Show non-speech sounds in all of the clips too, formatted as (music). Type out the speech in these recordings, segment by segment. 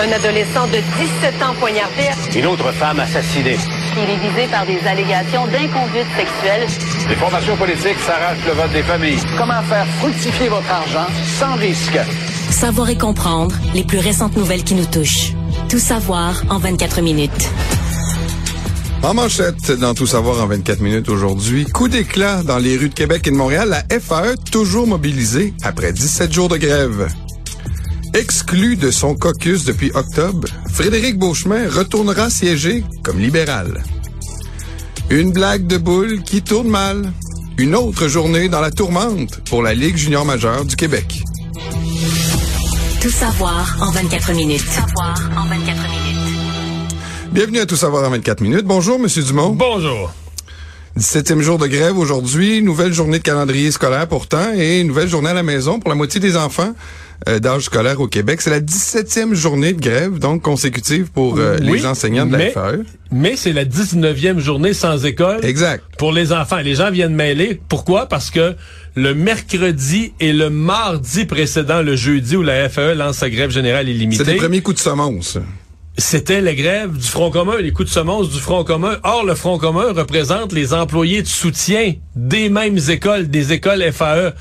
Un adolescent de 17 ans poignardé. Une autre femme assassinée. Il est visé par des allégations d'inconduite sexuelle. Les formations politiques s'arrachent le vote des familles. Comment faire fructifier votre argent sans risque? Savoir et comprendre les plus récentes nouvelles qui nous touchent. Tout savoir en 24 minutes. En manchette, dans Tout savoir en 24 minutes aujourd'hui, coup d'éclat dans les rues de Québec et de Montréal, la FAE toujours mobilisée après 17 jours de grève. Exclu de son caucus depuis octobre, Frédéric Beauchemin retournera siéger comme libéral. Une blague de boule qui tourne mal. Une autre journée dans la tourmente pour la Ligue junior majeure du Québec. Tout savoir en 24 minutes. savoir en 24 minutes. Bienvenue à Tout savoir en 24 minutes. Bonjour, Monsieur Dumont. Bonjour. 17e jour de grève aujourd'hui, nouvelle journée de calendrier scolaire pourtant et nouvelle journée à la maison pour la moitié des enfants d'âge scolaire au Québec. C'est la 17e journée de grève, donc consécutive pour euh, les enseignants de la mais, FAE. Mais c'est la 19e journée sans école. Exact. Pour les enfants. Les gens viennent mêler. Pourquoi? Parce que le mercredi et le mardi précédent le jeudi où la FAE lance sa grève générale illimitée. C'est les premiers coups de semonce. C'était la grève du Front commun, les coups de semonce du Front commun. Or, le Front commun représente les employés de soutien des mêmes écoles, des écoles FAE.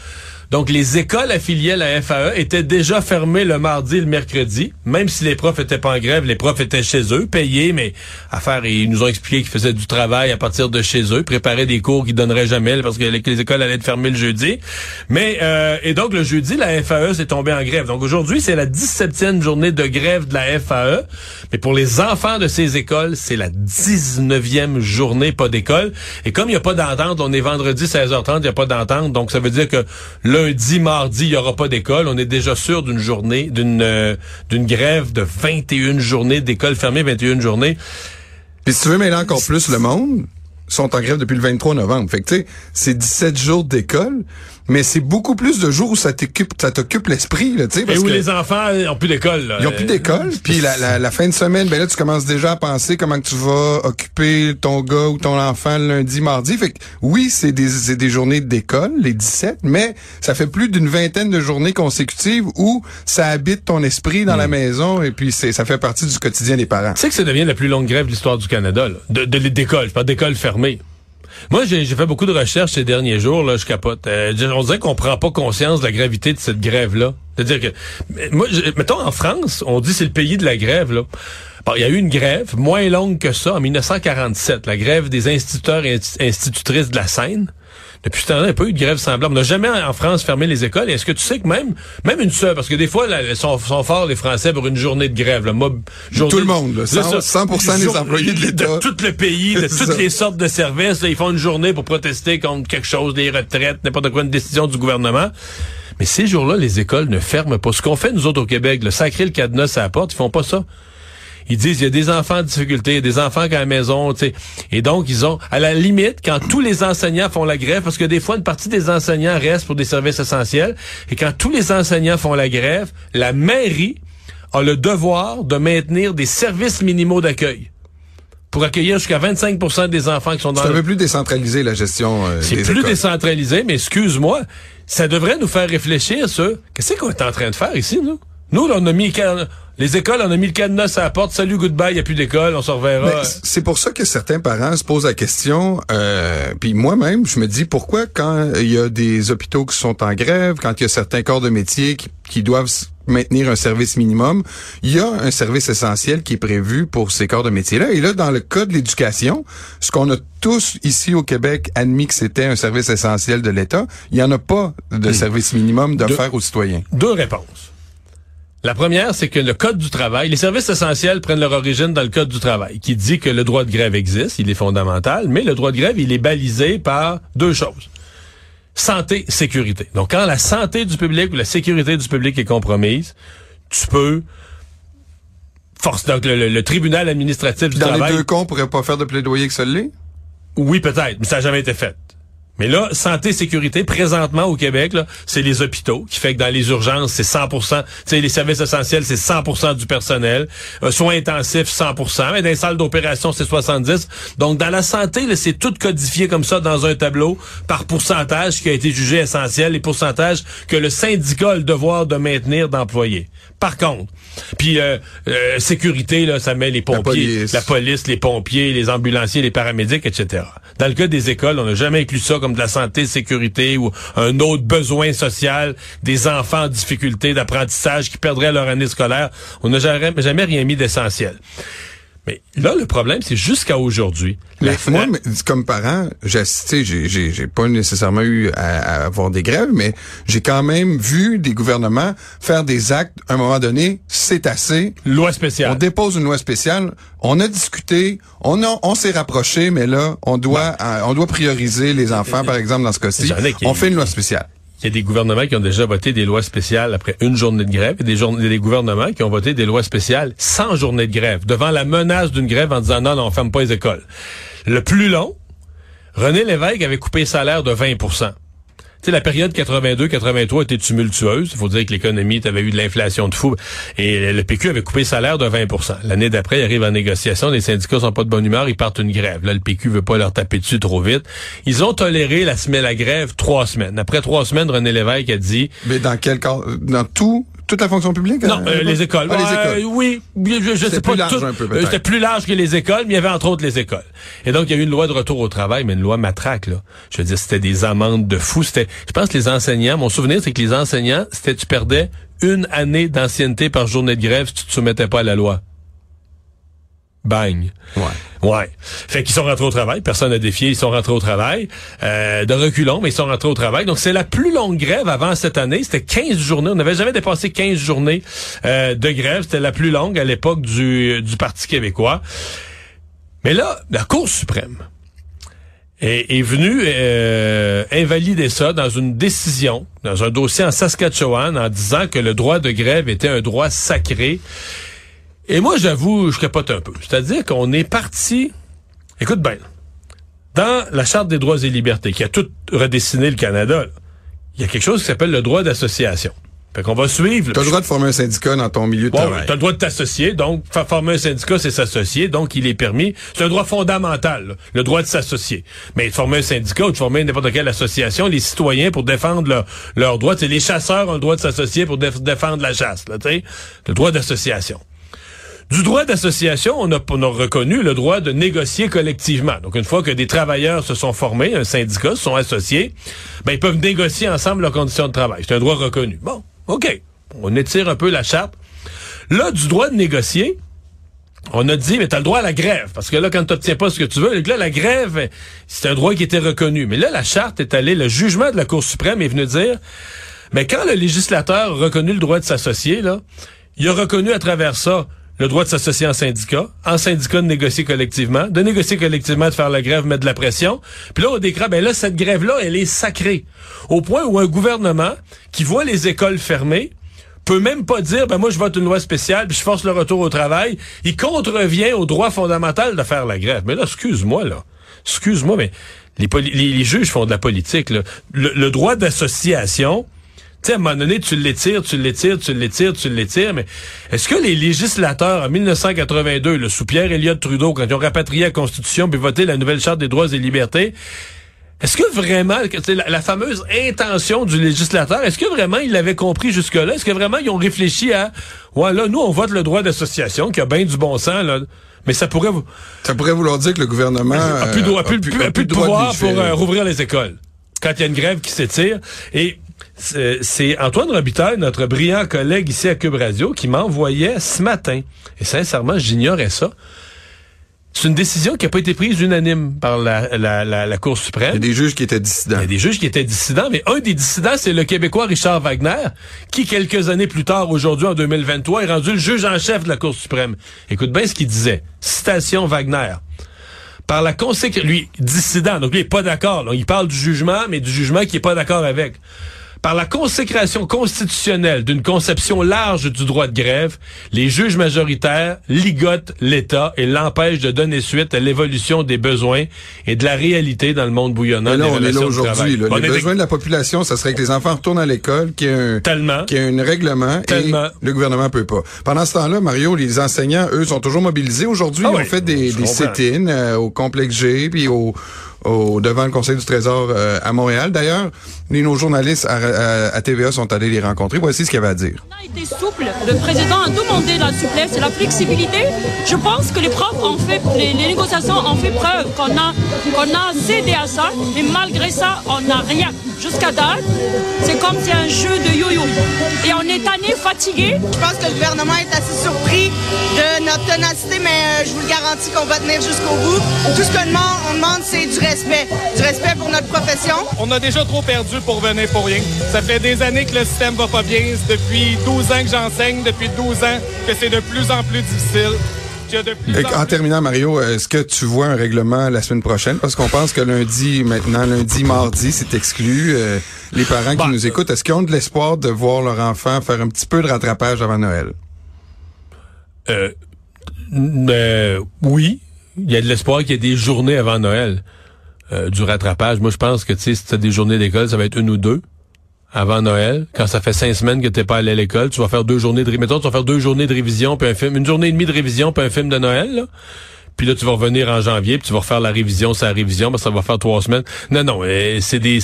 Donc, les écoles affiliées à la FAE étaient déjà fermées le mardi et le mercredi. Même si les profs étaient pas en grève, les profs étaient chez eux, payés, mais à faire, ils nous ont expliqué qu'ils faisaient du travail à partir de chez eux, préparaient des cours qu'ils donneraient jamais parce que les, les, écoles allaient être fermées le jeudi. Mais, euh, et donc, le jeudi, la FAE s'est tombée en grève. Donc, aujourd'hui, c'est la 17e journée de grève de la FAE. Mais pour les enfants de ces écoles, c'est la 19e journée pas d'école. Et comme il n'y a pas d'entente, on est vendredi 16h30, il n'y a pas d'entente. Donc, ça veut dire que lundi, mardi, il y aura pas d'école. On est déjà sûr d'une journée, d'une euh, d'une grève de 21 journées d'école fermée, 21 journées. Puis si tu veux mêler encore plus le monde, sont en grève depuis le 23 novembre. Fait que tu sais, c'est 17 jours d'école, mais c'est beaucoup plus de jours où ça t'occupe ça t'occupe l'esprit là, tu sais Et où les enfants ont plus d'école. Ils ont plus d'école, puis la, la, la, fin de semaine, ben là tu commences déjà à penser comment que tu vas occuper ton gars ou ton enfant lundi, mardi. Fait que oui, c'est des c'est des journées d'école, les 17, mais ça fait plus d'une vingtaine de journées consécutives où ça habite ton esprit dans Mm. la maison et puis c'est ça fait partie du quotidien des parents. Tu sais que ça devient la plus longue grève de l'histoire du Canada, là. de de d'école, pas d'école fermée. Moi, j'ai fait beaucoup de recherches ces derniers jours, là, je capote. Euh, on dirait qu'on prend pas conscience de la gravité de cette grève-là. C'est-à-dire que, moi, je, mettons, en France, on dit c'est le pays de la grève, là. Il y a eu une grève moins longue que ça en 1947, la grève des instituteurs et institutrices de la Seine. Depuis ce temps-là, il n'y a pas eu de grève semblable. On n'a jamais en France fermé les écoles. Est-ce que tu sais que même, même une seule, parce que des fois, là, ils sont, sont forts les Français pour une journée de grève. Là. Moi, journée, Tout le monde, là, 100%, 100 des employés de l'État. De tout le pays, de (laughs) toutes ça. les sortes de services. là, ils font une journée pour protester contre quelque chose, des retraites, n'importe quoi, une décision du gouvernement. Mais ces jours-là, les écoles ne ferment pas. Ce qu'on fait, nous autres, au Québec, le sacrer le cadenas à la porte, ils font pas ça. Ils disent, il y a des enfants en difficulté, il y a des enfants qui à la maison, tu sais. Et donc, ils ont, à la limite, quand tous les enseignants font la grève, parce que des fois, une partie des enseignants reste pour des services essentiels, et quand tous les enseignants font la grève, la mairie a le devoir de maintenir des services minimaux d'accueil pour accueillir jusqu'à 25% des enfants qui sont dans C'est un peu plus décentralisé la gestion euh, c'est plus écoles. décentralisé, mais excuse-moi, ça devrait nous faire réfléchir sur qu'est-ce qu'on est en train de faire ici, nous? Nous, là, on a mis les écoles, on a mis le cadenas à la porte, salut, goodbye, il n'y a plus d'école, on se reverra. C- c'est pour ça que certains parents se posent la question, euh, puis moi-même, je me dis pourquoi quand il y a des hôpitaux qui sont en grève, quand il y a certains corps de métier qui, qui doivent maintenir un service minimum, il y a un service essentiel qui est prévu pour ces corps de métier-là. Et là, dans le cas de l'éducation, ce qu'on a tous ici au Québec admis que c'était un service essentiel de l'État, il n'y en a pas de service minimum d'offert aux citoyens. Deux réponses. La première, c'est que le Code du travail, les services essentiels prennent leur origine dans le Code du travail, qui dit que le droit de grève existe, il est fondamental, mais le droit de grève, il est balisé par deux choses. Santé, sécurité. Donc, quand la santé du public ou la sécurité du public est compromise, tu peux force donc le, le- le tribunal administratif du Dans travail. les deux cas, on pourrait pas faire de plaidoyer que ça l'est? Oui, peut-être, mais ça n'a jamais été fait. Mais là, santé, sécurité, présentement au Québec, c'est les hôpitaux, qui fait que dans les urgences, c'est 100% tu sais, les services essentiels, c'est 100% du personnel. Euh, soins intensifs, 100% mais dans les salles d'opération, c'est 70 Donc, dans la santé, c'est tout codifié comme ça dans un tableau par pourcentage qui a été jugé essentiel, les pourcentages que le syndicat a le devoir de maintenir d'employés. Par contre, puis euh, euh, sécurité, là, ça met les pompiers, police. la police, les pompiers, les ambulanciers, les paramédics, etc. Dans le cas des écoles, on n'a jamais inclus ça comme de la santé, sécurité ou un autre besoin social des enfants en difficulté d'apprentissage qui perdraient leur année scolaire. On n'a jamais, jamais rien mis d'essentiel. Mais là, le problème, c'est jusqu'à aujourd'hui. La- moi, mais, comme parent, j'ai pas nécessairement eu à, à avoir des grèves, mais j'ai quand même vu des gouvernements faire des actes. À un moment donné, c'est assez. loi On spéciale. dépose une loi spéciale. On a discuté. On a, on s'est rapproché, mais là, on doit, euh, on doit prioriser les enfants, par exemple, dans ce cas-ci. On fait une loi spéciale. Il y a des gouvernements qui ont déjà voté des lois spéciales après une journée de grève et des, gouvernements qui ont voté des lois spéciales sans journée de grève, devant la menace d'une grève en disant non, non, on ferme pas les écoles. Le plus long, René Lévesque avait coupé le salaire de 20 tu sais, la période 82-83 était tumultueuse. Il faut dire que l'économie, avait eu de l'inflation de fou. Et le PQ avait coupé le salaire de 20% L'année d'après, il arrive en négociation. Les syndicats sont pas de bonne humeur. Ils partent une grève. Là, le PQ veut pas leur taper dessus trop vite. Ils ont toléré la semaine, la grève trois semaines. Après trois semaines, René Lévesque a dit, Mais dans quel cas? Dans tout, toute la fonction publique? non, euh, euh, les écoles. Ah, les oui, je, je sais C'était pas plus large tout. un peu, Euh. C'était plus large que les écoles, mais il y avait entre autres les écoles. Et donc, il y a eu une loi de retour au travail, mais une loi matraque, là. Je veux dire, c'était des amendes de fou. C'était, je pense que les enseignants, mon souvenir, c'est que les enseignants, c'était, tu perdais une année d'ancienneté par journée de grève si tu te soumettais pas à la loi. Bang. Ouais. Ouais. Fait qu'ils sont rentrés au travail. Personne n'a défié. Ils sont rentrés au travail. Euh, de reculons, mais ils sont rentrés au travail. Donc, c'est la plus longue grève avant cette année. C'était 15 journées. On n'avait jamais dépassé 15 journées euh, de grève. C'était la plus longue à l'époque du, du Parti québécois. Mais là, la Cour suprême est, est venue euh, invalider ça dans une décision, dans un dossier en Saskatchewan, en disant que le droit de grève était un droit sacré. Et moi, j'avoue, je capote un peu. C'est-à-dire qu'on est parti... Écoute bien, dans la Charte des droits et libertés, qui a tout redessiné le Canada, il y a quelque chose qui s'appelle le droit d'association. Fait qu'on va suivre... T'as le droit de former un syndicat dans ton milieu de Bon, travail. tu as le droit de t'associer, donc former un syndicat, c'est s'associer, donc il est permis. C'est un droit fondamental, là, le droit de s'associer. Mais de former un syndicat ou de former n'importe quelle association, les citoyens pour défendre leur- leurs droits, c'est les chasseurs ont le droit de s'associer pour déf- défendre la chasse, là, le droit d'association. Du droit d'association, on a, on a reconnu le droit de négocier collectivement. Donc, une fois que des travailleurs se sont formés, un syndicat, se sont associés, ben, ils peuvent négocier ensemble leurs conditions de travail. C'est un droit reconnu. Bon, OK. On étire un peu la chape. Là, du droit de négocier, on a dit, mais t'as le droit à la grève. Parce que là, quand tu n'obtiens pas ce que tu veux, là, la grève, c'est un droit qui était reconnu. Mais là, la charte est allée, le jugement de la Cour suprême est venu dire, mais quand le législateur a reconnu le droit de s'associer, là, il a reconnu à travers ça le droit de s'associer en syndicat, en syndicat de négocier collectivement, de négocier collectivement, de faire la grève, mettre de la pression. Puis là, au décret, ben là, cette grève-là, elle est sacrée. Au point où un gouvernement qui voit les écoles fermées peut même pas dire, ben moi, je vote une loi spéciale, puis je force le retour au travail. Il contrevient au droit fondamental de faire la grève. Mais là, excuse-moi, là. Excuse-moi, mais les, les, les juges font de la politique, là. Le, le droit d'association, sais, à un moment donné, tu l'étires, tu l'étires, tu l'étires, tu l'étires, mais est-ce que les législateurs, en 1982, le sous Pierre Elliott Trudeau, quand ils ont rapatrié la Constitution puis voté la nouvelle Charte des droits et libertés, est-ce que vraiment, la, la fameuse intention du législateur, est-ce que vraiment ils l'avaient compris jusque-là? Est-ce que vraiment ils ont réfléchi à, ouais, là, nous, on vote le droit d'association, qui a bien du bon sens, là, mais ça pourrait vous, Ça pourrait vouloir dire que le gouvernement a plus de, euh, a plus, a plus- a a plus de droit pouvoir légiférer. pour euh, rouvrir les écoles. Quand il y a une grève qui s'étire. Et c'est Antoine Robitaille, notre brillant collègue ici à Cube Radio, qui m'envoyait ce matin. Et sincèrement, j'ignorais ça. C'est une décision qui n'a pas été prise unanime par la, la, la, la Cour Il y suprême. a des juges qui étaient dissidents. Il y a des juges qui étaient dissidents, mais un des dissidents, c'est le Québécois Richard Wagner, qui, quelques années plus tard, aujourd'hui, en 2023, est rendu le juge en chef de la Cour suprême. Écoute bien ce qu'il disait. Citation Wagner. Par la conséquence, lui, dissident, donc lui, il n'est pas d'accord. Il parle du jugement, mais du jugement qui n'est pas d'accord avec. Par la consécration constitutionnelle d'une conception large du droit de grève, les juges majoritaires ligotent l'État et l'empêchent de donner suite à l'évolution des besoins et de la réalité dans le monde bouillonnant Mais là, des on est là aujourd'hui. On Les est besoins de la population, ça serait que les enfants retournent à l'école, qu'il y ait un, Tellement. qu'il y ait un règlement Tellement. et le gouvernement peut pas. Pendant ce temps-là, Mario, les enseignants, eux, sont toujours mobilisés. Aujourd'hui, Ah ils oui, ont fait des, des sit-ins euh, au complexe G, puis au, au devant le Conseil du Trésor euh, à Montréal. D'ailleurs, nos journalistes à, à, à, TVA sont allés les rencontrer. Voici ce qu'il y avait à dire. On a été souple. Le président a demandé la souplesse et la flexibilité. Je pense que les profs ont fait, les, les négociations ont fait preuve qu'on a, qu'on a cédé à ça, mais malgré ça, on n'a rien. Jusqu'à date, c'est comme si un jeu de yo-yo. Et on est tanné, fatigué. Je pense que le gouvernement est assez surpris de notre ténacité, mais euh, je vous le garantis qu'on va tenir jusqu'au bout. Tout ce qu'on demande, on demande, c'est du respect. Du respect pour notre profession. On a déjà trop perdu pour venir pour rien. Ça fait des années que le système va pas bien. Depuis 12 ans que j'enseigne, depuis 12 ans que c'est de plus en plus difficile. En terminant, Mario, est-ce que tu vois un règlement la semaine prochaine? Parce qu'on pense que lundi, maintenant, lundi, mardi, c'est exclu. Euh, les parents qui bah, nous écoutent, est-ce qu'ils ont de l'espoir de voir leur enfant faire un petit peu de rattrapage avant Noël? Euh, euh, oui. Il y a de l'espoir qu'il y ait des journées avant Noël euh, du rattrapage. Moi, je pense que, tu sais, si tu as des journées d'école, ça va être une ou deux avant Noël, quand ça fait cinq semaines que t'es pas allé à l'école, tu vas faire deux journées de mettons, tu vas faire deux journées de révision, puis un film, une journée et demie de révision, puis un film de Noël, là. Puis là, tu vas revenir en janvier, puis tu vas refaire la révision, sa révision, ben, ça va faire trois semaines. Non, non, c'est des...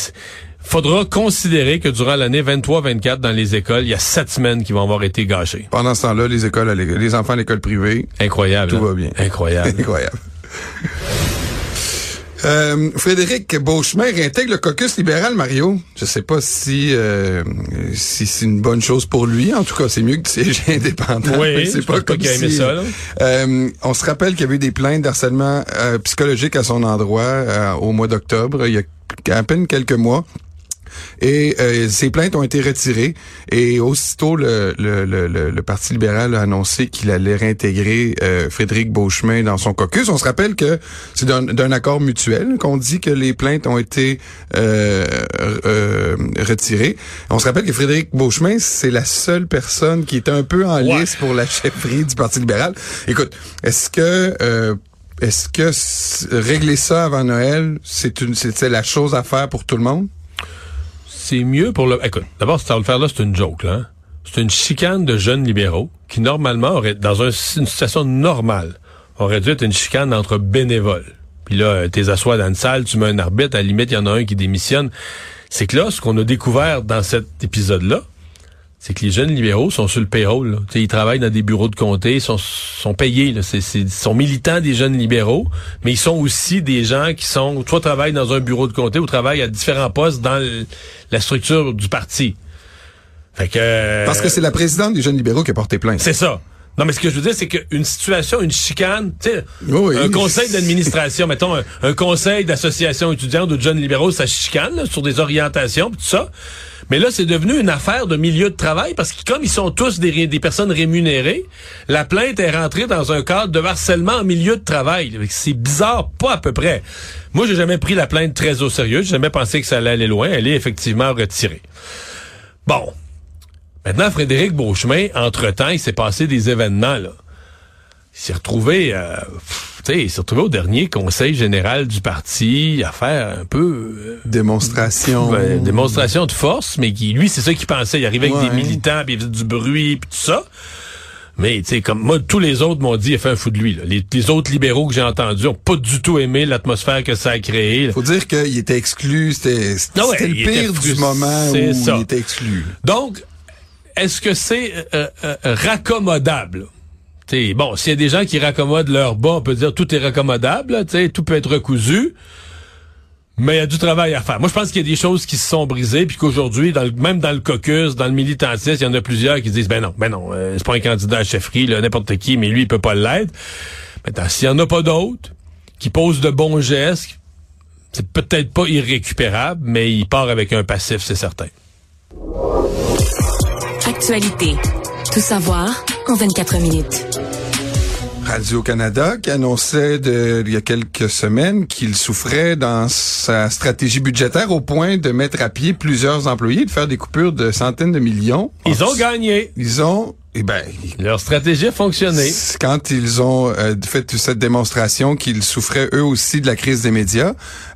Faudra considérer que durant l'année 23-24, dans les écoles, il y a sept semaines qui vont avoir été gâchées. Pendant ce temps-là, les écoles, les enfants à l'école privée... Incroyable. Tout hein? va bien. Incroyable. (laughs) Incroyable. (laughs) Euh, Frédéric Beauchemin réintègre le caucus libéral, Mario. Je sais pas si euh, si c'est une bonne chose pour lui. En tout cas, c'est mieux que tu sièges (laughs) indépendant. Oui, c'est pas comme si, ça, euh, on se rappelle qu'il y avait eu des plaintes d'harcèlement psychologique à son endroit au mois d'octobre, il y a à peine quelques mois. Et euh, ces plaintes ont été retirées. Et aussitôt, le, le, le, le Parti libéral a annoncé qu'il allait réintégrer euh, Frédéric Beauchemin dans son caucus. On se rappelle que c'est d'un accord mutuel qu'on dit que les plaintes ont été euh, retirées. On se rappelle que Frédéric Beauchemin, c'est la seule personne qui est un peu en ouais. lice pour la chefferie du Parti libéral. Écoute, est-ce que... est-ce que régler ça avant Noël, c'est une, c'est la chose à faire pour tout le monde? C'est mieux pour le. Écoute, d'abord, cette affaire-là, c'est une joke, là. Hein? C'est une chicane de jeunes libéraux qui, normalement, auraient, dans un, une situation normale, aurait dû être une chicane entre bénévoles. Puis là, t'es assois dans une salle, tu mets un arbitre, à la limite, il y en a un qui démissionne. C'est que là, ce qu'on a découvert dans cet épisode-là, c'est que les jeunes libéraux sont sur le payroll. Là. Ils travaillent dans des bureaux de comté, ils sont, sont payés. Là. C'est, c'est, ils sont militants des jeunes libéraux, mais ils sont aussi des gens qui sont soit travaillent dans un bureau de comté ou travaillent à différents postes dans le, la structure du parti. Fait que parce que c'est la présidente des jeunes libéraux qui a porté plainte. C'est ça. Non, mais ce que je veux dire, c'est qu'une situation, une chicane, tu sais, oui, un conseil d'administration, (laughs) mettons, un, un conseil d'association étudiante ou de jeunes libéraux, ça chicane là, sur des orientations, tout ça. Mais là, c'est devenu une affaire de milieu de travail parce que comme ils sont tous des, personnes rémunérées, la plainte est rentrée dans un cadre de harcèlement en milieu de travail. C'est bizarre, pas à peu près. Moi, j'ai jamais pris la plainte très au sérieux. J'ai jamais pensé que ça allait aller loin. Elle est effectivement retirée. Bon. Maintenant, Frédéric Beauchemin, entre-temps, il s'est passé des événements, là. Il s'est retrouvé, euh, tu sais, il s'est retrouvé au dernier conseil général du parti à faire un peu... Euh, démonstration. Euh, démonstration de force, mais qui, lui, c'est ça qu'il pensait. Il arrivait Ouais. avec des militants, puis il faisait du bruit, puis tout ça. Mais, tu sais, comme moi, tous les autres m'ont dit, il a fait un fou de lui. Là. Les, les autres libéraux que j'ai entendus ont pas du tout aimé l'atmosphère que ça a créé. là. Faut dire qu'il était exclu. C'était ouais, le pire du moment où ça. il était exclu. Donc, est-ce que c'est euh, euh, raccommodable? Bon, s'il y a des gens qui raccommodent leur bas, on peut dire tout est raccommodable, t'sais, tout peut être recousu. Mais il y a du travail à faire. Moi, je pense qu'il y a des choses qui se sont brisées, puis qu'aujourd'hui, même dans le caucus, dans le militantisme, il y en a plusieurs qui disent, ben non, ben non, euh, c'est pas un candidat à chefferie, n'importe qui, mais lui, il peut pas l'être. Maintenant, s'il y en a pas d'autres qui posent de bons gestes, c'est peut-être pas irrécupérable, mais il part avec un passif, c'est certain. Actualité. Tout savoir en 24 minutes. Radio-Canada qui annonçait de, il y a quelques semaines qu'il souffrait dans sa stratégie budgétaire au point de mettre à pied plusieurs employés, de faire des coupures de centaines de millions. Ils ont gagné. Ils ont Eh ben, Leur stratégie a fonctionné. quand ils ont euh, fait cette démonstration qu'ils souffraient eux aussi de la crise des médias,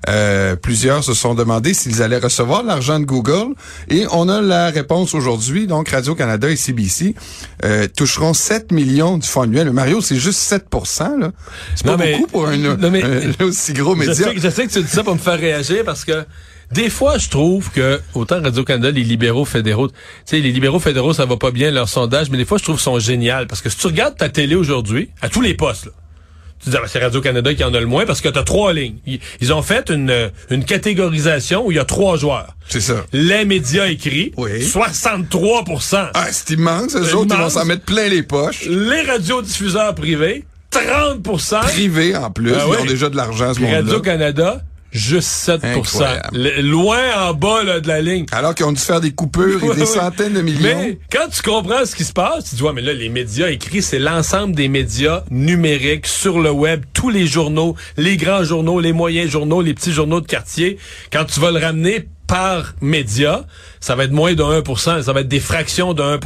euh, plusieurs se sont demandé s'ils allaient recevoir l'argent de Google et on a la réponse aujourd'hui. Donc Radio-Canada et CBC euh, toucheront 7 millions du fonds annuel. Mario, c'est juste 7 là. C'est pas mais- beaucoup pour un, non, mais- un aussi gros Je média. sais, que- je sais que tu dis ça pour me faire réagir parce que des fois, je trouve que autant Radio-Canada, les libéraux fédéraux, tu sais, les libéraux fédéraux, ça va pas bien leur sondage, mais des fois, je trouve qu'ils sont géniaux parce que si tu regardes ta télé aujourd'hui, à tous les postes, là, tu dis, ah, ben, c'est Radio-Canada qui en a le moins parce que tu as trois lignes. Ils, ils ont fait une, une catégorisation où il y a trois joueurs. C'est ça. Les médias écrits, Oui. 63% Ah, c'est immense. Eux autres, ils vont s'en mettre plein les poches. Les radiodiffuseurs privés, 30% Privés, en plus. Ah ils oui. ont déjà de l'argent, ce monde-là. Radio-Canada, juste 7 Incroyable. Le- Loin en bas là, de la ligne. Alors qu'ils ont dû faire des coupures et (laughs) des centaines de millions. Mais quand tu comprends ce qui se passe, tu dis, ouais, mais là, les médias écrits, c'est l'ensemble des médias numériques sur le web, tous les journaux, les grands journaux, les moyens journaux, les petits journaux de quartier. Quand tu vas le ramener par média, ça va être moins de 1% ça va être des fractions de 1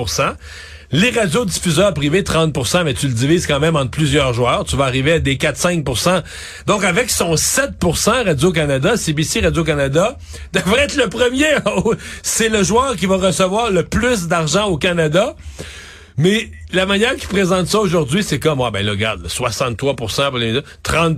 les radiodiffuseurs privés, 30% mais tu le divises quand même entre plusieurs joueurs. Tu vas arriver à des 4-5% Donc, avec son 7% Radio-Canada, CBC Radio-Canada (laughs) devrait être le premier. (laughs) C'est le joueur qui va recevoir le plus d'argent au Canada. Mais la manière qu'ils présentent ça aujourd'hui, c'est comme, ah ben là, regarde, 63 pour les médias, 30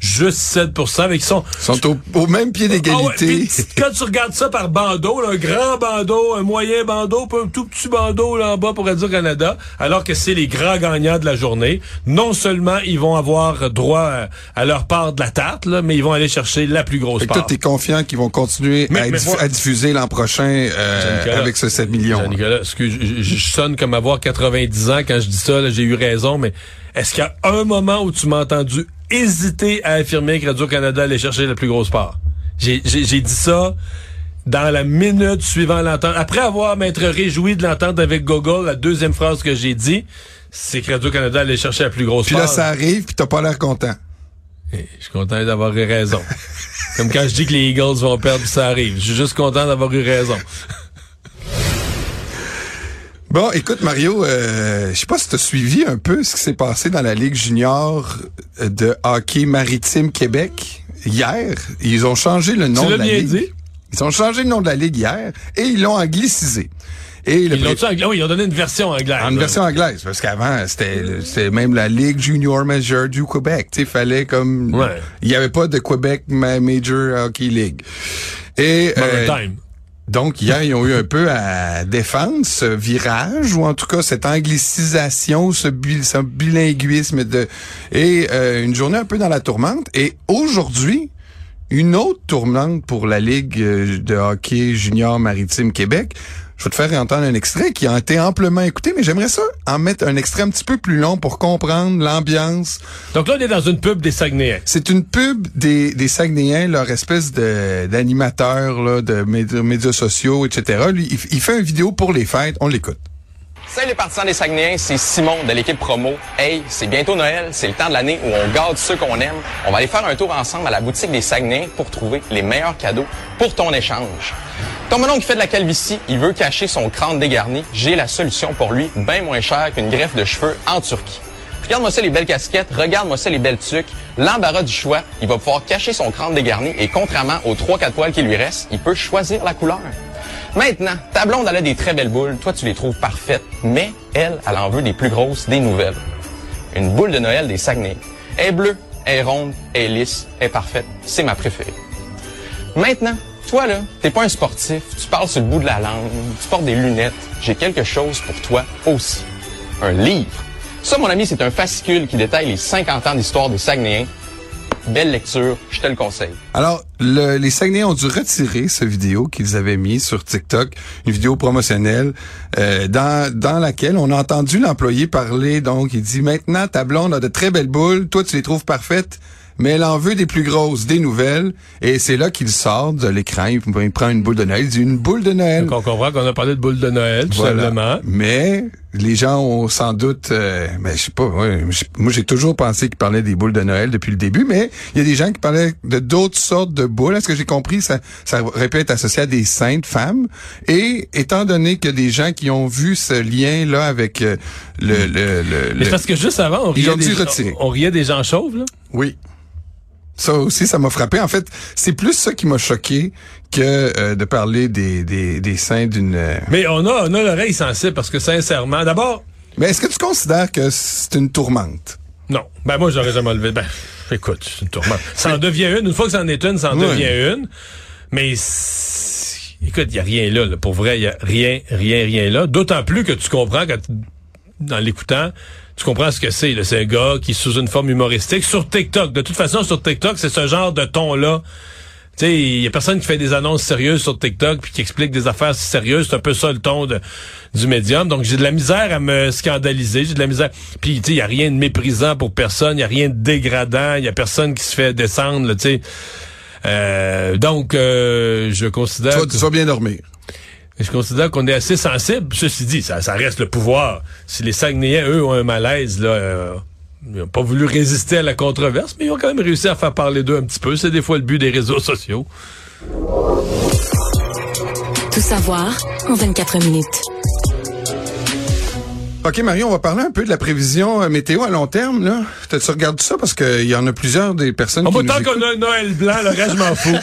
juste 7 mais qui sont... Ils sont au, au même pied Ah ouais, d'égalité. quand tu regardes ça par bandeau, là, un grand bandeau, un moyen bandeau, puis un tout petit bandeau là en bas pour Radio-Canada, alors que c'est les grands gagnants de la journée, non seulement ils vont avoir droit à, à leur part de la tarte, là, mais ils vont aller chercher la plus grosse Fait que toi, part. t'es confiant qu'ils vont continuer Mais- à, mais diff- moi- à diffuser l'an prochain euh, avec ce 7 millions. Jean-Nicolas, excuse, je, je- je sonne comme avoir 90 ans quand je dis ça, j'ai eu raison, mais est-ce qu'il y a un moment où tu m'as entendu hésiter à affirmer que Radio-Canada allait chercher la plus grosse part? J'ai dit ça dans la minute suivant l'entente. Après avoir m'être réjoui de l'entente avec Google, la deuxième phrase que j'ai dit, c'est que Radio-Canada allait chercher la plus grosse Puis part. là, ça arrive, puis t'as pas l'air content. Et Je suis content d'avoir eu raison. (laughs) Comme quand je dis que les Eagles vont perdre, puis ça arrive. Je suis juste content d'avoir eu raison. Bon, écoute, Mario, euh, je sais pas si t'as suivi un peu ce qui s'est passé dans la Ligue junior de hockey maritime Québec hier. Ils ont changé le nom Tu de la bien Ligue. dit. Ils ont changé le nom de la Ligue hier et ils l'ont anglicisé. Et Ils pré-? Oui, ils ont donné une version anglaise. En une là. version anglaise, parce qu'avant, c'était c'était même la Ligue Junior Major du Québec. Tu sais, fallait comme... Ouais. Il n'y avait pas de Québec Ma- Major Hockey League. Et euh. Donc, hier, ils ont eu un peu à défendre ce virage, ou en tout cas cette anglicisation, ce, bil- ce bilinguisme de... Et euh, une journée un peu dans la tourmente. Et aujourd'hui, une autre tournante pour la Ligue euh, de hockey junior maritime Québec. Je vais te faire entendre un extrait qui a été amplement écouté, mais j'aimerais ça en mettre un extrait un petit peu plus long pour comprendre l'ambiance. Donc là, on est dans une pub des Saguenayens. C'est une pub des, des Saguenayens, leur espèce de d'animateur là, de médi- médias sociaux, etc. Lui, il fait une vidéo pour les fêtes. On l'écoute. Salut les partisans des Saguenayens, c'est Simon de l'équipe promo. Hey, c'est bientôt Noël, c'est le temps de l'année où on garde ceux qu'on aime. On va aller faire un tour ensemble à la boutique des Saguenayens pour trouver les meilleurs cadeaux pour ton échange. Ton mononcle qui fait de la calvitie, il veut cacher son crâne dégarni. J'ai la solution pour lui, bien moins cher qu'une greffe de cheveux en Turquie. Regarde-moi ça les belles casquettes, regarde-moi ça les belles tuques. L'embarras du choix, il va pouvoir cacher son crâne dégarni et contrairement aux 3-4 poils qui lui restent, il peut choisir la couleur. Maintenant, ta blonde, elle a des très belles boules. Toi, tu les trouves parfaites. Mais elle, elle en veut des plus grosses, des nouvelles. Une boule de Noël des Saguenay. Elle est bleue, elle est ronde, elle est lisse, elle est parfaite. C'est ma préférée. Maintenant, toi, là, t'es pas un sportif. Tu parles sur le bout de la langue. Tu portes des lunettes. J'ai quelque chose pour toi aussi. Un livre. Ça, mon ami, c'est un fascicule qui détaille les 50 ans d'histoire des Saguenayens. Belle lecture, je te le conseille. Alors, le- les Saguenayens ont dû retirer ce vidéo qu'ils avaient mis sur TikTok, une vidéo promotionnelle, euh, dans, dans laquelle on a entendu l'employé parler. Donc, il dit, maintenant, ta blonde a de très belles boules. Toi, tu les trouves parfaites. Mais elle en veut des plus grosses, des nouvelles. Et c'est là qu'il sort de l'écran. Il, il prend une boule de Noël. Il dit une boule de Noël. Donc on comprend qu'on a parlé de boule de Noël, tout Voilà. simplement. Mais les gens ont sans doute, euh, ben, je sais pas, ouais, moi j'ai toujours pensé qu'ils parlaient des boules de Noël depuis le début, mais il y a des gens qui parlaient de d'autres sortes de boules. Est-ce que j'ai compris? Ça, ça aurait pu être associé à des saintes femmes Et étant donné que des gens qui ont vu ce lien là avec euh, le, le, le, Mais le- parce que juste avant, on riait, des, on riait des gens chauves, là. oui. Ça aussi, ça m'a frappé. En fait, c'est plus ça qui m'a choqué que euh, de parler des, des, des seins d'une... euh, Mais on a, on a l'oreille sensible parce que sincèrement, d'abord, Mais est-ce que tu considères que c'est une tourmente? non. Ben moi, j'aurais jamais levé. Ben, écoute, c'est une tourmente. (laughs) Ça en devient une. Une fois que ça en est une, ça en Oui. devient une. Mais écoute, il y a rien là, là. Pour vrai, il y a rien, rien, rien là. D'autant plus que tu comprends quand dans l'écoutant, tu comprends ce que c'est. là? C'est un gars qui est sous une forme humoristique sur TikTok. De toute façon, sur TikTok, c'est ce genre de ton-là. Tu sais, il y a personne qui fait des annonces sérieuses sur TikTok puis qui explique des affaires sérieuses. C'est un peu ça le ton de, du médium. Donc, j'ai de la misère à me scandaliser. J'ai de la misère. Puis, tu sais, il y a rien de méprisant pour personne. Il y a rien de dégradant. Il y a personne qui se fait descendre, là, tu sais. Euh, donc, euh, je considère... Tu vas, tu vas bien dormir. Je considère qu'on est assez sensible. Ceci dit, ça, reste le pouvoir. Si les Saguenayens, eux, ont un malaise, là, euh, ils n'ont pas voulu résister à la controverse, mais ils ont quand même réussi à faire parler d'eux un petit peu. C'est des fois le but des réseaux sociaux. Tout savoir en 24 minutes. OK, Mario, on va parler un peu de la prévision euh, météo à long terme. Là. Tu tu regardes ça? Parce qu'il y en a plusieurs des personnes Oh, qui moi, nous tant qu'on a un Noël blanc, le reste, je m'en fous.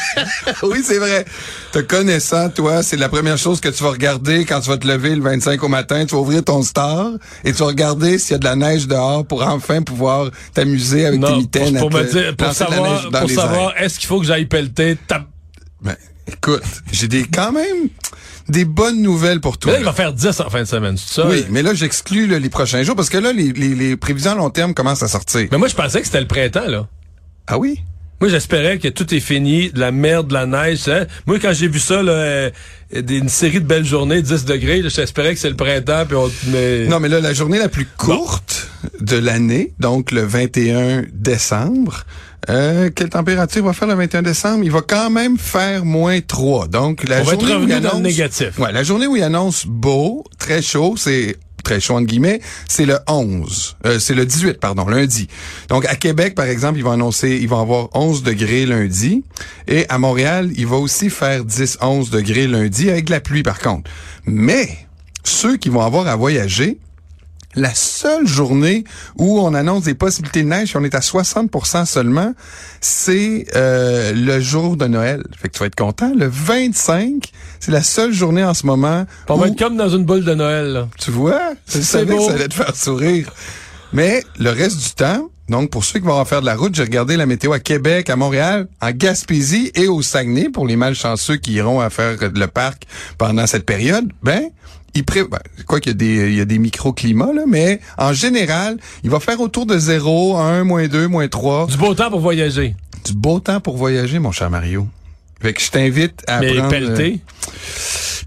(laughs) oui, c'est vrai. Te connaissant, toi, c'est la première chose que tu vas regarder quand tu vas te lever le 25 au matin. Tu vas ouvrir ton star et tu vas regarder s'il y a de la neige dehors pour enfin pouvoir t'amuser avec tes mitaines. pour, pour à me te dire, pour savoir, neige dans pour savoir, est-ce qu'il faut que j'aille pelleter? Tap. Ben, écoute, j'ai des quand même des bonnes nouvelles pour Mais toi. là, il va faire 10 en fin de semaine, c'est ça? Oui, mais là, j'exclus les prochains jours parce que là, les, les, les prévisions à long terme commencent à sortir. Mais moi, je pensais que c'était le printemps, là. Ah oui? Moi, j'espérais que tout est fini, de la merde, de la neige. hein? Moi, quand j'ai vu ça, là, euh, une série de belles journées, 10 degrés, j'espérais que c'est le printemps. Puis on, mais... Non, mais là, la journée la plus courte de l'année, donc le 21 décembre, euh, quelle température va faire le 21 décembre? Il va quand même faire moins 3. Donc, la On va être journée où il dans le annonce- négatif. Ouais, la journée où il annonce beau, très chaud, c'est très chaud entre guillemets, c'est le 11. Euh, c'est le 18, pardon, lundi. Donc, à Québec, par exemple, ils vont annoncer, ils vont avoir 11 degrés lundi. Et à Montréal, il va aussi faire 10, 11 degrés lundi avec de la pluie, par contre. Mais, ceux qui vont avoir à voyager, la seule journée où on annonce des possibilités de neige, puis on est à 60% seulement, c'est euh, le jour de Noël. Fait que tu vas être content. Le 25, c'est la seule journée en ce moment On où, va être comme dans une boule de Noël, là. tu vois, C'est savais beau. que ça allait te faire sourire. Mais le reste du temps, donc pour ceux qui vont en faire de la route, j'ai regardé la météo à Québec, à Montréal, en Gaspésie et au Saguenay, pour les malchanceux qui iront à faire le parc pendant cette période, ben, il pré... ben, quoi qu'il y a des, il y a des microclimats, là, mais en général, il va faire autour de 0, 1, moins 2, moins 3. Du beau temps pour voyager. Du beau temps pour voyager, mon cher Mario. Fait que je t'invite à Mais prendre... pelleter?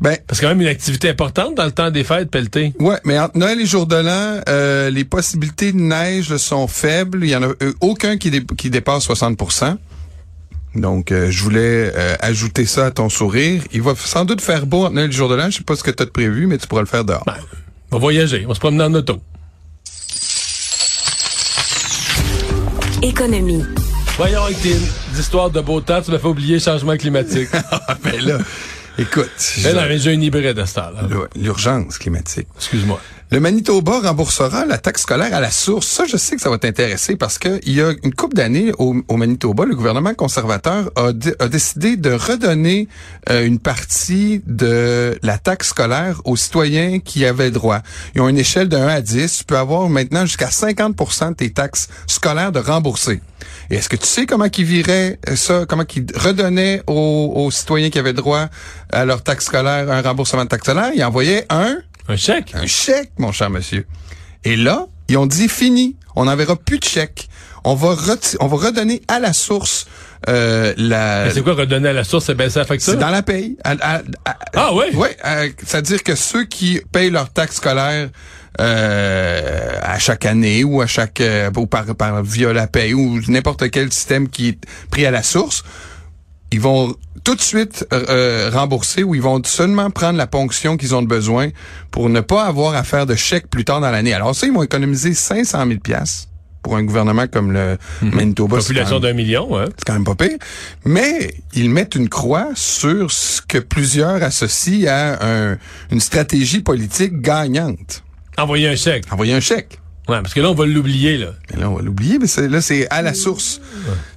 Ben, Parce que quand même une activité importante dans le temps des fêtes, pelleter. Ouais, mais entre Noël et jour de l'an, euh, les possibilités de neige là, sont faibles. Il y en a euh, aucun qui, dé- qui dépasse 60 Donc, euh, je voulais euh, ajouter ça à ton sourire. Il va sans doute faire beau Noël et jour de l'an. Je sais pas ce que tu as de prévu, mais tu pourras le faire dehors. On va voyager. On va se promener en auto. Économie. Voyons avec tes histoires de beau temps, tu m'as fait oublier le changement climatique. (laughs) ben là, écoute, Mais non, mais j'ai une hybride à ce temps-là. l'urgence climatique. Excuse-moi. Le Manitoba remboursera la taxe scolaire à la source. Ça, je sais que ça va t'intéresser parce que il y a une couple d'années au, Manitoba, le gouvernement conservateur a, dé- a décidé de redonner euh, une partie de la taxe scolaire aux citoyens qui avaient droit. Ils ont une échelle de 1 à 10. Tu peux avoir maintenant jusqu'à 50% de tes taxes scolaires de rembourser. Et est-ce que tu sais comment qu'ils viraient ça, comment qu'ils redonnaient aux, aux citoyens qui avaient droit à leur taxe scolaire un remboursement de taxe scolaire? Ils envoyaient un Un chèque? un chèque, mon cher monsieur. Et là, ils ont dit fini, on n'enverra plus de chèque. On va on va redonner à la source euh, la. C'est quoi redonner à la source, c'est baisser la facture? C'est dans la paye. À- à- à- Ah oui? Euh, c'est-à-dire que ceux qui payent leur taxe scolaire euh, à chaque année ou à chaque euh, ou par, par via la paye ou n'importe quel système qui est pris à la source ils vont tout de suite euh, rembourser ou ils vont seulement prendre la ponction qu'ils ont de besoin pour ne pas avoir à faire de chèques plus tard dans l'année. Alors ça, ils vont économiser 500 000 pièces pour un gouvernement comme le Manitoba. c'est Population d'un million, hein. c'est quand même pas pire. Mais ils mettent une croix sur ce que plusieurs associent à un- une stratégie politique gagnante. Envoyer un chèque. Envoyer un chèque. Ouais, parce que là, on va l'oublier, là. Mais là, on va l'oublier, mais là, c'est à la source.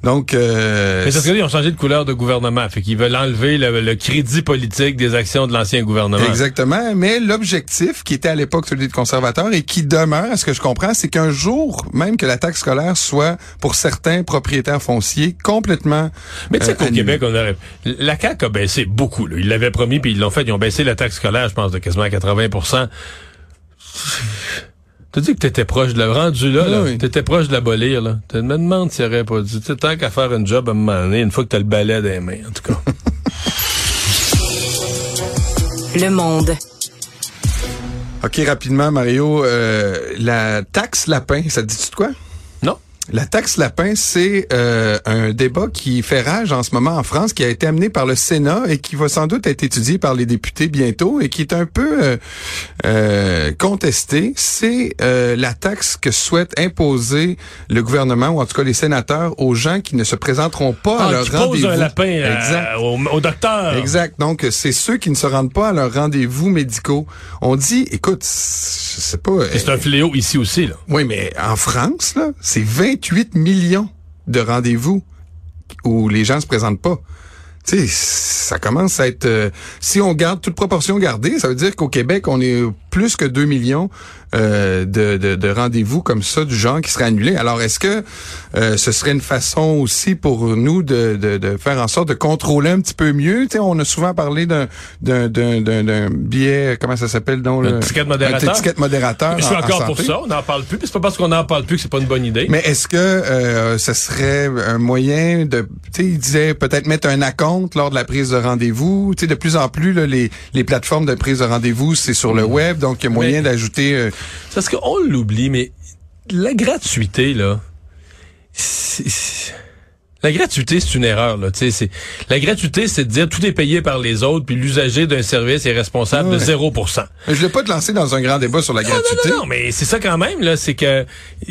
Donc, euh, Mais c'est parce que là, ils ont changé de couleur de gouvernement. Fait qu'ils veulent enlever le, le crédit politique des actions de l'ancien gouvernement. Exactement, mais l'objectif qui était à l'époque celui des conservateurs et qui demeure, à ce que je comprends, c'est qu'un jour, même que la taxe scolaire soit pour certains propriétaires fonciers complètement. Mais tu sais euh, qu'au. Québec, on aurait... La CAQ a baissé beaucoup. Là. Ils l'avaient promis, puis ils l'ont fait. Ils ont baissé la taxe scolaire, je pense, de quasiment 80 T'as dit que t'étais proche de la... Rendu là, là Oui, t'étais proche de l'abolir, là. Tu me demandes s'il n'y aurait pas dit. Tu sais, tant qu'à faire un job à un moment donné, une fois que t'as le balai des mains, en tout cas. (laughs) Le monde. OK, rapidement, Mario, euh, la taxe lapin, ça te dit-tu de quoi? La taxe lapin, c'est euh, un débat qui fait rage en ce moment en France, qui a été amené par le Sénat et qui va sans doute être étudié par les députés bientôt et qui est un peu euh, euh, contesté. C'est euh, la taxe que souhaite imposer le gouvernement ou en tout cas les sénateurs aux gens qui ne se présenteront pas à Ah, leur rendez-vous. un lapin euh, Exact. au, au docteur. Exact. Donc, c'est ceux qui ne se rendent pas à leurs rendez-vous médicaux. On dit, écoute, je sais pas. C'est un fléau ici aussi, là. Oui, mais en France, là, c'est 28 millions de rendez-vous où les gens se présentent pas. Tu sais, ça commence à être... euh, si on garde toute proportion gardée, ça veut dire qu'au Québec, on est plus que 2 millions euh, de, de, de rendez-vous comme ça du genre qui seraient annulés. Alors, est-ce que euh, ce serait une façon aussi pour nous de, de, de faire en sorte de contrôler un petit peu mieux? Tu sais, on a souvent parlé d'un d'un d'un d'un- d'un billet, comment ça s'appelle? donc le- ticket modérateur. Un modérateur. Je suis en- en encore pour ça. On n'en parle plus. C'est pas parce qu'on n'en parle plus que c'est pas une bonne idée. Mais est-ce que euh, ce serait un moyen de, tu sais, il disait peut-être mettre un acompte lors de la prise de rendez-vous? Tu sais, de plus en plus là, les les plateformes de prise de rendez-vous c'est sur le web, donc il y a moyen Mais- d'ajouter. euh, parce qu'on l'oublie, mais la gratuité, là, c'est- c'est- la gratuité, c'est une erreur, là. Tu c'est, la gratuité, c'est de dire tout est payé par les autres, puis l'usager d'un service est responsable de Ouais. 0%. je voulais pas te lancer dans un grand débat sur la Non, gratuité. non, non, non, mais c'est ça quand même, là, c'est que,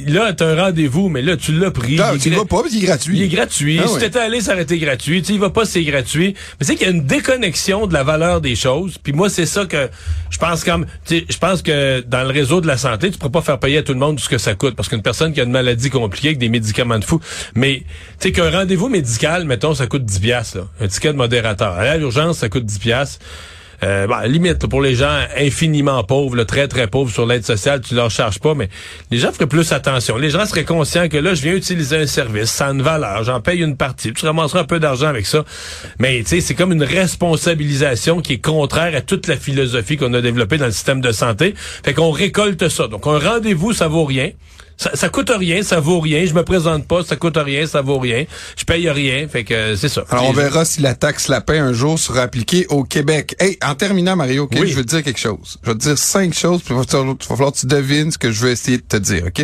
là, t'as un rendez-vous, mais là, tu l'as pris. Non, il tu gra- vas pas, puis il est gratuit. Il est gratuit. Ah si ouais. t'étais allé, ça aurait été gratuit. Tu sais, il va pas, c'est gratuit. Mais c'est qu'il y a une déconnexion de la valeur des choses. Puis moi, c'est ça que je pense comme, tu je pense que dans le réseau de la santé, tu pourrais pas faire payer à tout le monde ce que ça coûte. Parce qu'une personne qui a une maladie compliquée avec des médicaments de fou. Mais, tu sais, qu'un rendez-vous médical, mettons, ça coûte 10 piastres, là. Un ticket de modérateur. Aller à l'urgence, ça coûte 10 piastres. Euh, la limite, pour les gens infiniment pauvres, là, très très pauvres sur l'aide sociale, tu leur charges pas, mais les gens feraient plus attention. Les gens seraient conscients que là, je viens utiliser un service, ça a une valeur, j'en paye une partie, tu ramasseras un peu d'argent avec ça. Mais tu sais, c'est comme une responsabilisation qui est contraire à toute la philosophie qu'on a développée dans le système de santé. Fait qu'on récolte ça. Donc un rendez-vous, ça vaut rien. Ça, ça coûte rien, ça vaut rien. Je me présente pas, ça coûte rien, ça vaut rien. Je paye rien. Fait que euh, c'est ça. Alors, on verra si la taxe lapin un jour sera appliquée au Québec. Hey, en terminant, Mario, ok, Oui. je veux te dire quelque chose. Je vais te dire cinq choses, puis il va falloir que tu devines ce que je veux essayer de te dire, OK?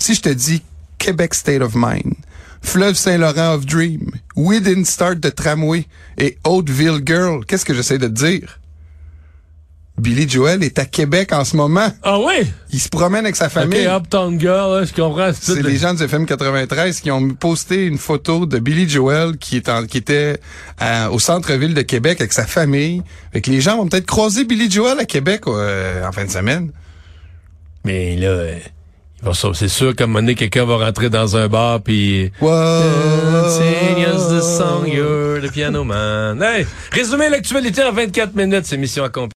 Si je te dis Québec State of Mind, Fleuve Saint-Laurent of Dream, Within Start de Tramway et Hauteville Girl, qu'est-ce que j'essaie de te dire? Billy Joel est à Québec en ce moment. Ah ouais? Il se promène avec sa famille. OK, Uptown Girl, là, je comprends. C'est les gens du FM 93 qui ont posté une photo de Billy Joel qui est en- qui était à- au centre-ville de Québec avec sa famille. Fait que les gens vont peut-être croiser Billy Joel à Québec euh, en fin de semaine. Mais là, euh, il va ça- c'est sûr qu'à un moment donné, quelqu'un va rentrer dans un bar puis Sing us the song, you're the piano man. Hey, résumé l'actualité en 24 minutes, c'est mission accomplie.